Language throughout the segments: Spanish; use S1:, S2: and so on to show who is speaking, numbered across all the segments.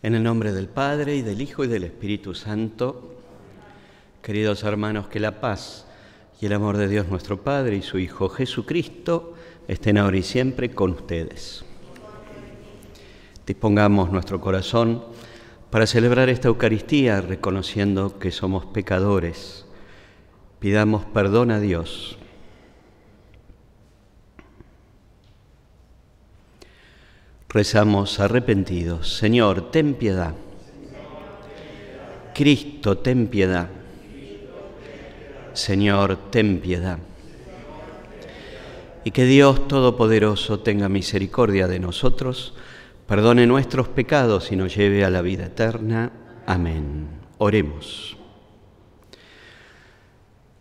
S1: En el nombre del Padre y del Hijo y del Espíritu Santo, queridos hermanos, que la paz y el amor de Dios nuestro Padre y su Hijo Jesucristo estén ahora y siempre con ustedes. Dispongamos nuestro corazón para celebrar esta Eucaristía reconociendo que somos pecadores. Pidamos perdón a Dios. Rezamos arrepentidos. Señor, ten piedad. Cristo, ten piedad. Señor, ten piedad. Y que Dios Todopoderoso tenga misericordia de nosotros, perdone nuestros pecados y nos lleve a la vida eterna. Amén. Oremos.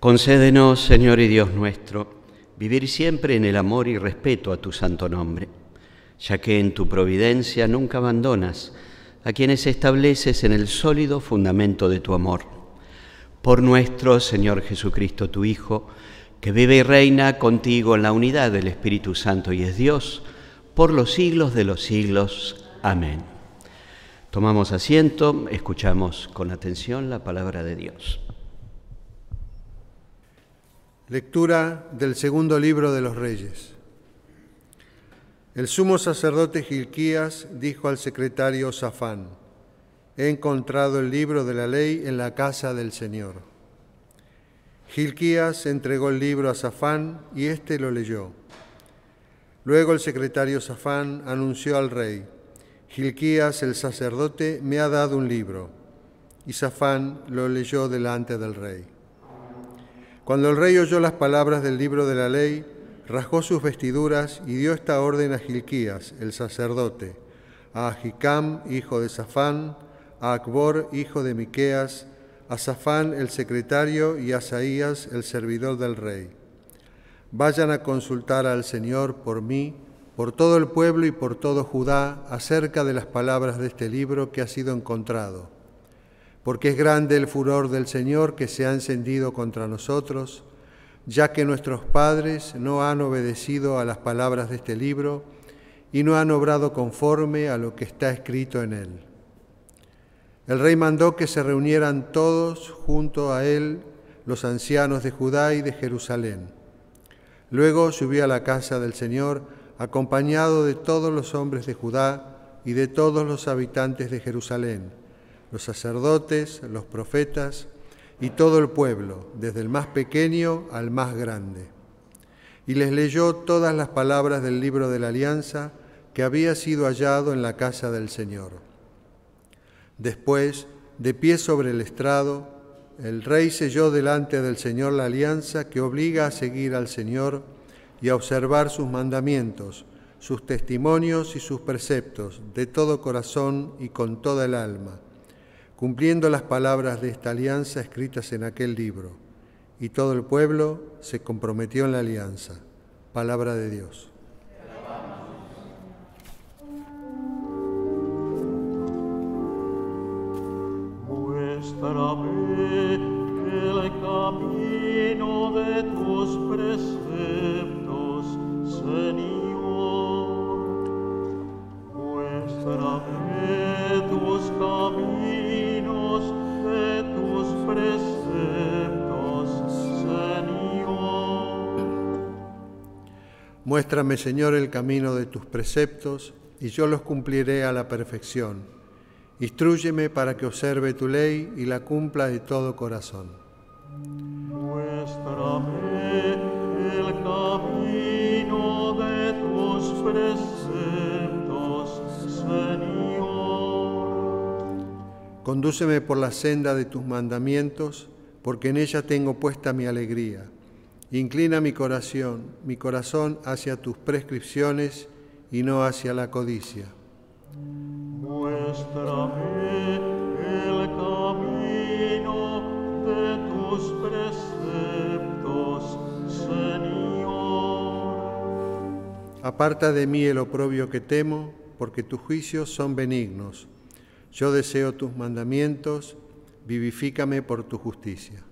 S1: Concédenos, Señor y Dios nuestro, vivir siempre en el amor y respeto a tu santo nombre, ya que en tu providencia nunca abandonas a quienes estableces en el sólido fundamento de tu amor por nuestro Señor Jesucristo, tu Hijo, que vive y reina contigo en la unidad del Espíritu Santo y es Dios, por los siglos de los siglos. Amén. Tomamos asiento, escuchamos con atención la palabra de Dios.
S2: Lectura del segundo libro de los Reyes. El sumo sacerdote Gilquías dijo al secretario Safán, he encontrado el libro de la ley en la casa del Señor. Gilquías entregó el libro a Safán y éste lo leyó. Luego el secretario Safán anunció al rey, Gilquías el sacerdote me ha dado un libro. Y Safán lo leyó delante del rey. Cuando el rey oyó las palabras del libro de la ley, rasgó sus vestiduras y dio esta orden a Gilquías, el sacerdote, a Ahicam, hijo de Safán, a Acbor, hijo de Miqueas, a Safán, el secretario, y a Asaías, el servidor del rey. Vayan a consultar al Señor por mí, por todo el pueblo y por todo Judá, acerca de las palabras de este libro que ha sido encontrado. Porque es grande el furor del Señor que se ha encendido contra nosotros, ya que nuestros padres no han obedecido a las palabras de este libro y no han obrado conforme a lo que está escrito en él. El rey mandó que se reunieran todos junto a él los ancianos de Judá y de Jerusalén. Luego subió a la casa del Señor acompañado de todos los hombres de Judá y de todos los habitantes de Jerusalén, los sacerdotes, los profetas y todo el pueblo, desde el más pequeño al más grande. Y les leyó todas las palabras del libro de la alianza que había sido hallado en la casa del Señor. Después, de pie sobre el estrado, el rey selló delante del Señor la alianza que obliga a seguir al Señor y a observar sus mandamientos, sus testimonios y sus preceptos de todo corazón y con toda el alma, cumpliendo las palabras de esta alianza escritas en aquel libro. Y todo el pueblo se comprometió en la alianza. Palabra de Dios.
S3: El camino de tus preceptos, Señor. Muéstrame
S2: Muéstrame, Señor, el camino de tus preceptos, y yo los cumpliré a la perfección. Instrúyeme para que observe tu ley y la cumpla de todo corazón.
S3: Muéstrame el camino de tus preceptos, Señor.
S2: Condúceme por la senda de tus mandamientos, porque en ella tengo puesta mi alegría. Inclina mi corazón, mi corazón hacia tus prescripciones y no hacia la codicia.
S3: Muéstrame el camino de tus preceptos, Señor.
S2: Aparta de mí el oprobio que temo, porque tus juicios son benignos. Yo deseo tus mandamientos, vivifícame por tu justicia.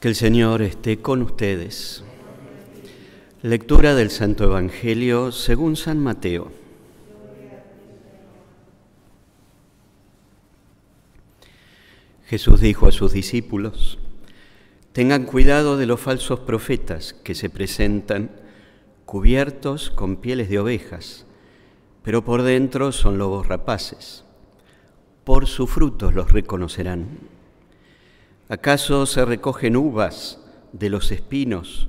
S1: Que el Señor esté con ustedes. Lectura del Santo Evangelio según San Mateo. Jesús dijo a sus discípulos, tengan cuidado de los falsos profetas que se presentan cubiertos con pieles de ovejas, pero por dentro son lobos rapaces. Por sus frutos los reconocerán. ¿Acaso se recogen uvas de los espinos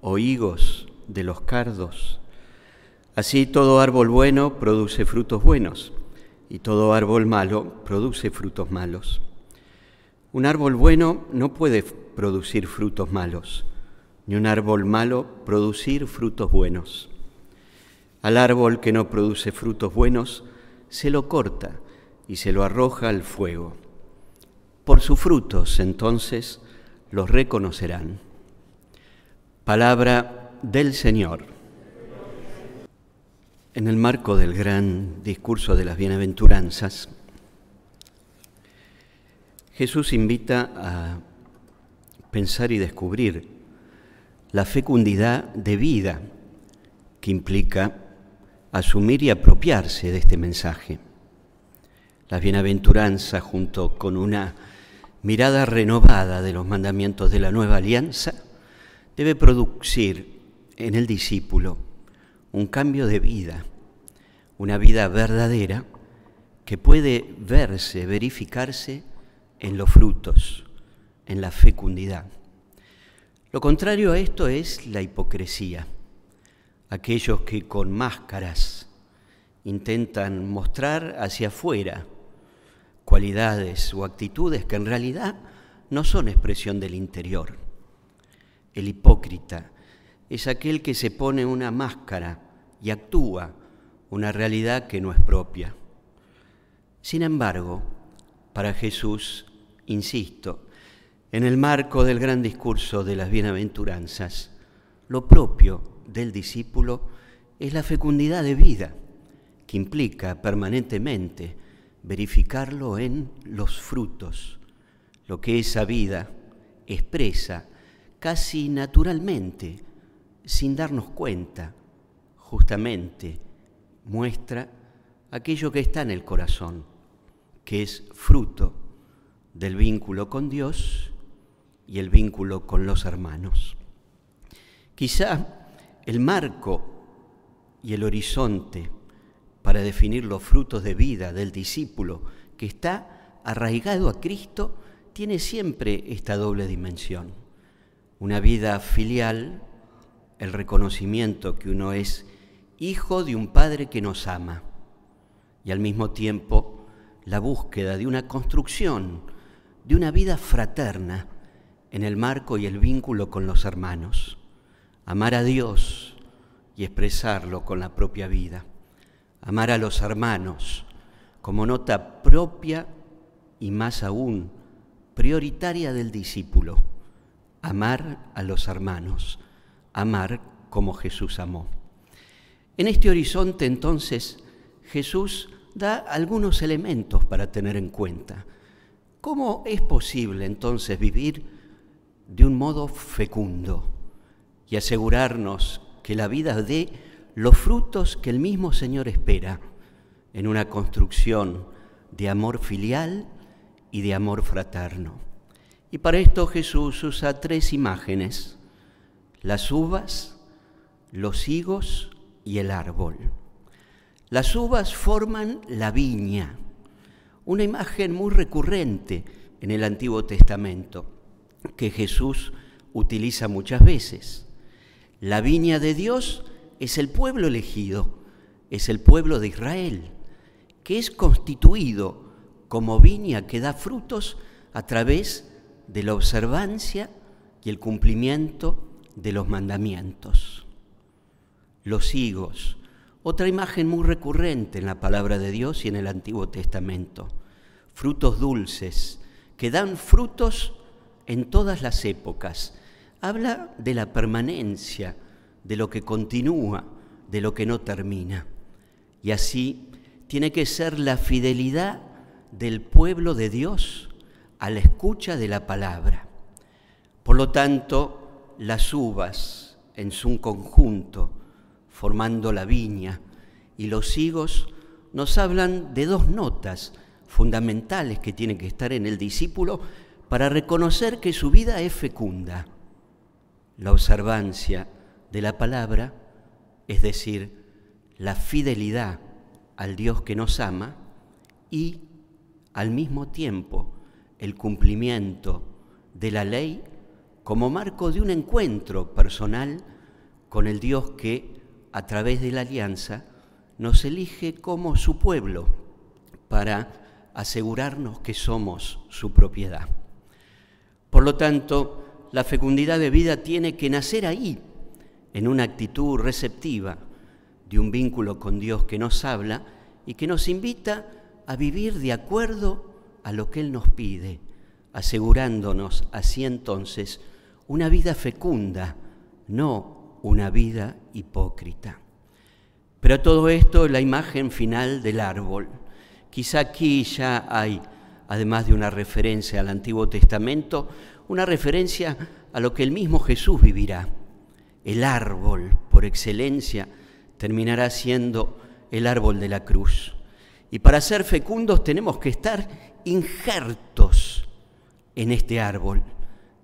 S1: o higos de los cardos? Así todo árbol bueno produce frutos buenos y todo árbol malo produce frutos malos. Un árbol bueno no puede producir frutos malos, ni un árbol malo producir frutos buenos. Al árbol que no produce frutos buenos se lo corta y se lo arroja al fuego. Por sus frutos entonces los reconocerán. Palabra del Señor. En el marco del gran discurso de las bienaventuranzas, Jesús invita a pensar y descubrir la fecundidad de vida que implica asumir y apropiarse de este mensaje. Las bienaventuranzas junto con una mirada renovada de los mandamientos de la nueva alianza, debe producir en el discípulo un cambio de vida, una vida verdadera que puede verse, verificarse en los frutos, en la fecundidad. Lo contrario a esto es la hipocresía, aquellos que con máscaras intentan mostrar hacia afuera cualidades o actitudes que en realidad no son expresión del interior. El hipócrita es aquel que se pone una máscara y actúa una realidad que no es propia. Sin embargo, para Jesús, insisto, en el marco del gran discurso de las bienaventuranzas, lo propio del discípulo es la fecundidad de vida, que implica permanentemente verificarlo en los frutos, lo que esa vida expresa casi naturalmente, sin darnos cuenta, justamente muestra aquello que está en el corazón, que es fruto del vínculo con Dios y el vínculo con los hermanos. Quizá el marco y el horizonte para definir los frutos de vida del discípulo que está arraigado a Cristo, tiene siempre esta doble dimensión. Una vida filial, el reconocimiento que uno es hijo de un Padre que nos ama, y al mismo tiempo la búsqueda de una construcción, de una vida fraterna en el marco y el vínculo con los hermanos. Amar a Dios y expresarlo con la propia vida amar a los hermanos como nota propia y más aún prioritaria del discípulo, amar a los hermanos, amar como Jesús amó. En este horizonte entonces Jesús da algunos elementos para tener en cuenta. ¿Cómo es posible entonces vivir de un modo fecundo y asegurarnos que la vida de los frutos que el mismo Señor espera en una construcción de amor filial y de amor fraterno. Y para esto Jesús usa tres imágenes, las uvas, los higos y el árbol. Las uvas forman la viña, una imagen muy recurrente en el Antiguo Testamento que Jesús utiliza muchas veces. La viña de Dios es el pueblo elegido, es el pueblo de Israel, que es constituido como viña que da frutos a través de la observancia y el cumplimiento de los mandamientos. Los higos, otra imagen muy recurrente en la palabra de Dios y en el Antiguo Testamento, frutos dulces, que dan frutos en todas las épocas. Habla de la permanencia, de lo que continúa, de lo que no termina. Y así tiene que ser la fidelidad del pueblo de Dios a la escucha de la palabra. Por lo tanto, las uvas en su conjunto, formando la viña, y los higos nos hablan de dos notas fundamentales que tienen que estar en el discípulo para reconocer que su vida es fecunda. La observancia de la palabra, es decir, la fidelidad al Dios que nos ama y al mismo tiempo el cumplimiento de la ley como marco de un encuentro personal con el Dios que a través de la alianza nos elige como su pueblo para asegurarnos que somos su propiedad. Por lo tanto, la fecundidad de vida tiene que nacer ahí, en una actitud receptiva de un vínculo con Dios que nos habla y que nos invita a vivir de acuerdo a lo que Él nos pide, asegurándonos así entonces una vida fecunda, no una vida hipócrita. Pero todo esto es la imagen final del árbol. Quizá aquí ya hay, además de una referencia al Antiguo Testamento, una referencia a lo que el mismo Jesús vivirá. El árbol, por excelencia, terminará siendo el árbol de la cruz. Y para ser fecundos tenemos que estar injertos en este árbol.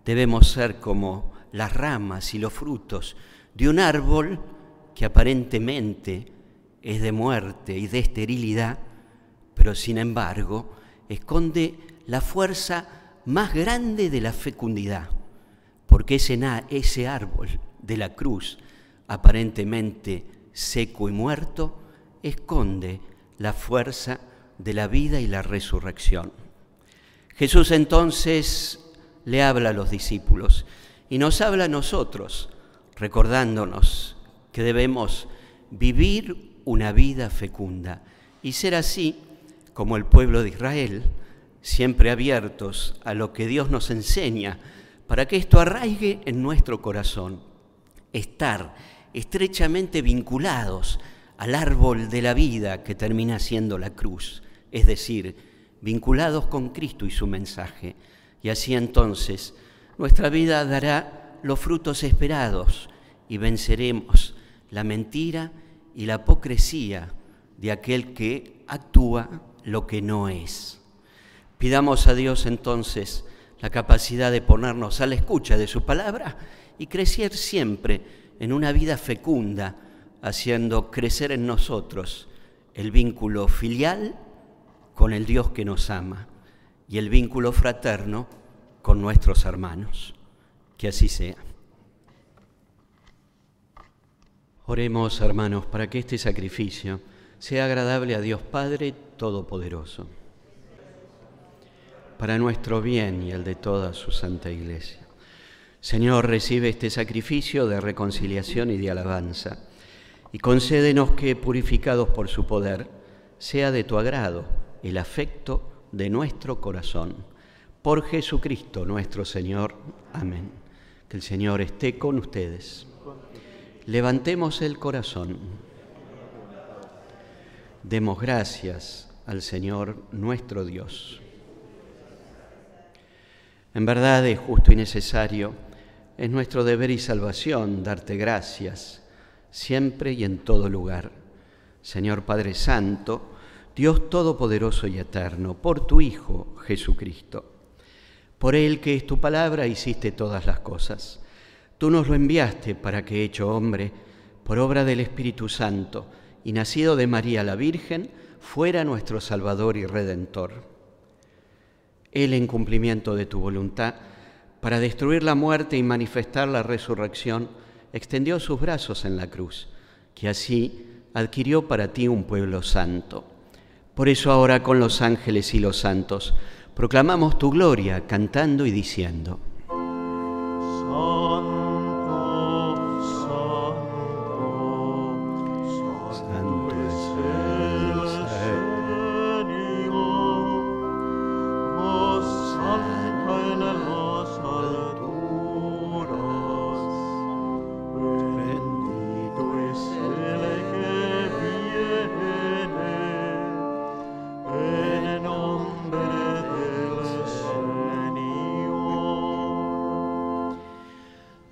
S1: Debemos ser como las ramas y los frutos de un árbol que aparentemente es de muerte y de esterilidad, pero sin embargo esconde la fuerza más grande de la fecundidad, porque ese, ese árbol de la cruz, aparentemente seco y muerto, esconde la fuerza de la vida y la resurrección. Jesús entonces le habla a los discípulos y nos habla a nosotros, recordándonos que debemos vivir una vida fecunda y ser así como el pueblo de Israel, siempre abiertos a lo que Dios nos enseña, para que esto arraigue en nuestro corazón, estar estrechamente vinculados al árbol de la vida que termina siendo la cruz, es decir, vinculados con Cristo y su mensaje. Y así entonces nuestra vida dará los frutos esperados y venceremos la mentira y la apocresía de aquel que actúa lo que no es. Pidamos a Dios entonces la capacidad de ponernos a la escucha de su palabra y crecer siempre en una vida fecunda, haciendo crecer en nosotros el vínculo filial con el Dios que nos ama y el vínculo fraterno con nuestros hermanos. Que así sea. Oremos, hermanos, para que este sacrificio sea agradable a Dios Padre Todopoderoso, para nuestro bien y el de toda su Santa Iglesia. Señor, recibe este sacrificio de reconciliación y de alabanza, y concédenos que, purificados por su poder, sea de tu agrado el afecto de nuestro corazón. Por Jesucristo nuestro Señor. Amén. Que el Señor esté con ustedes. Levantemos el corazón. Demos gracias al Señor nuestro Dios. En verdad es justo y necesario, es nuestro deber y salvación darte gracias siempre y en todo lugar. Señor Padre Santo, Dios Todopoderoso y Eterno, por tu Hijo Jesucristo. Por Él que es tu palabra hiciste todas las cosas Tú nos lo enviaste para que, hecho hombre, por obra del Espíritu Santo y nacido de María la Virgen, fuera nuestro Salvador y Redentor. Él, en cumplimiento de tu voluntad, para destruir la muerte y manifestar la resurrección, extendió sus brazos en la cruz, que así adquirió para ti un pueblo santo. Por eso ahora con los ángeles y los santos proclamamos tu gloria, cantando y diciendo.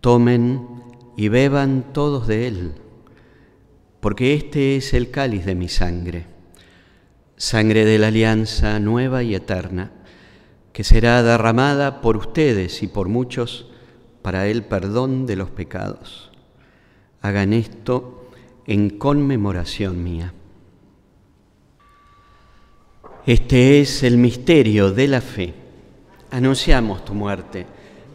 S1: Tomen y beban todos de él, porque este es el cáliz de mi sangre, sangre de la alianza nueva y eterna, que será derramada por ustedes y por muchos para el perdón de los pecados. Hagan esto en conmemoración mía. Este es el misterio de la fe. Anunciamos tu muerte,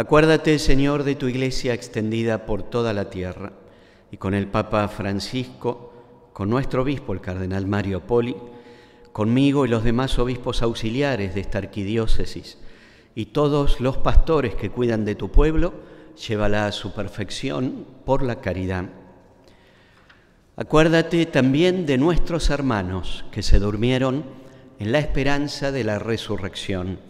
S1: Acuérdate, Señor, de tu iglesia extendida por toda la tierra y con el Papa Francisco, con nuestro obispo, el cardenal Mario Poli, conmigo y los demás obispos auxiliares de esta arquidiócesis y todos los pastores que cuidan de tu pueblo, llévala a su perfección por la caridad. Acuérdate también de nuestros hermanos que se durmieron en la esperanza de la resurrección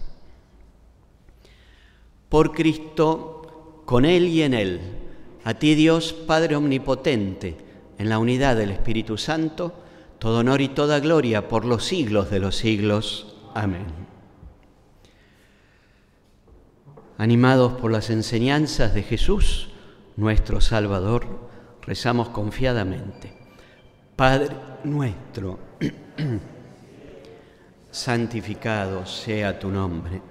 S1: Por Cristo, con Él y en Él, a ti Dios Padre Omnipotente, en la unidad del Espíritu Santo, todo honor y toda gloria por los siglos de los siglos. Amén. Animados por las enseñanzas de Jesús, nuestro Salvador, rezamos confiadamente. Padre nuestro, santificado sea tu nombre,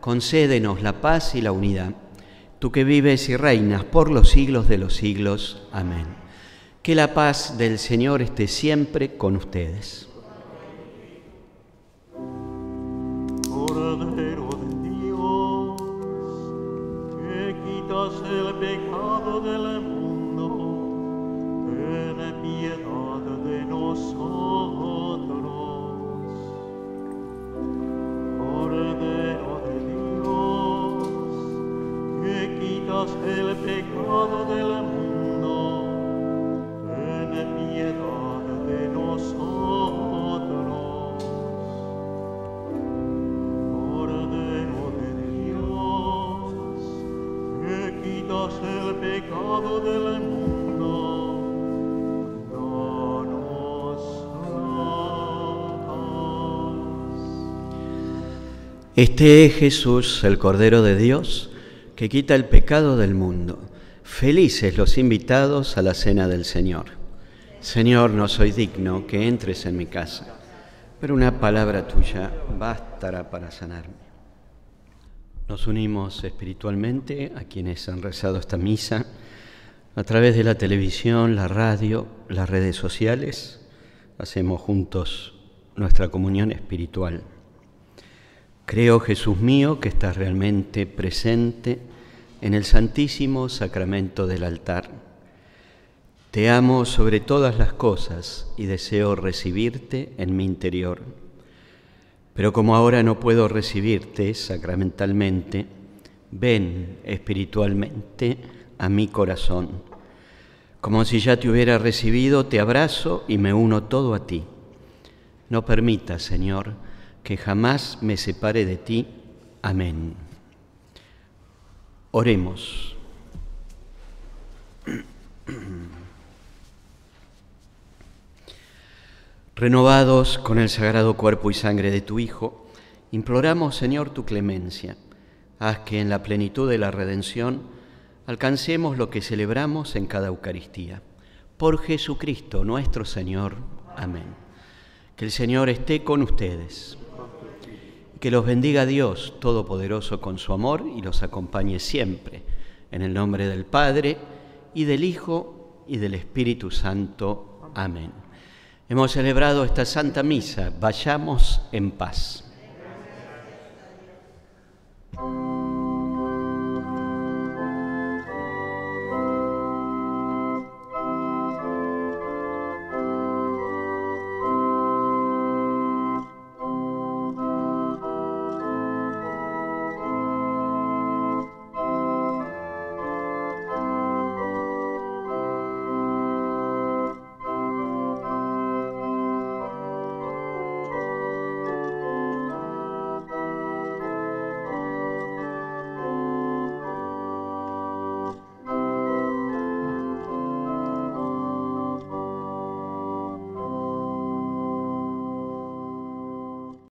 S1: concédenos la paz y la unidad. Tú que vives y reinas por los siglos de los siglos. Amén. Que la paz del Señor esté siempre con ustedes.
S3: Cordero de Dios, que quitas el pecado del mundo, ten piedad de nosotros.
S1: Este es Jesús, el Cordero de Dios, que quita el pecado del mundo. Felices los invitados a la cena del Señor. Señor, no soy digno que entres en mi casa, pero una palabra tuya bastará para sanarme. Nos unimos espiritualmente a quienes han rezado esta misa a través de la televisión, la radio, las redes sociales. Hacemos juntos nuestra comunión espiritual. Creo, Jesús mío, que estás realmente presente en el santísimo sacramento del altar. Te amo sobre todas las cosas y deseo recibirte en mi interior. Pero como ahora no puedo recibirte sacramentalmente, ven espiritualmente a mi corazón. Como si ya te hubiera recibido, te abrazo y me uno todo a ti. No permitas, Señor, que jamás me separe de ti. Amén. Oremos. Renovados con el sagrado cuerpo y sangre de tu Hijo, imploramos, Señor, tu clemencia. Haz que en la plenitud de la redención alcancemos lo que celebramos en cada Eucaristía. Por Jesucristo nuestro Señor. Amén. Que el Señor esté con ustedes. Que los bendiga Dios Todopoderoso con su amor y los acompañe siempre. En el nombre del Padre y del Hijo y del Espíritu Santo. Amén. Hemos celebrado esta Santa Misa. Vayamos en paz.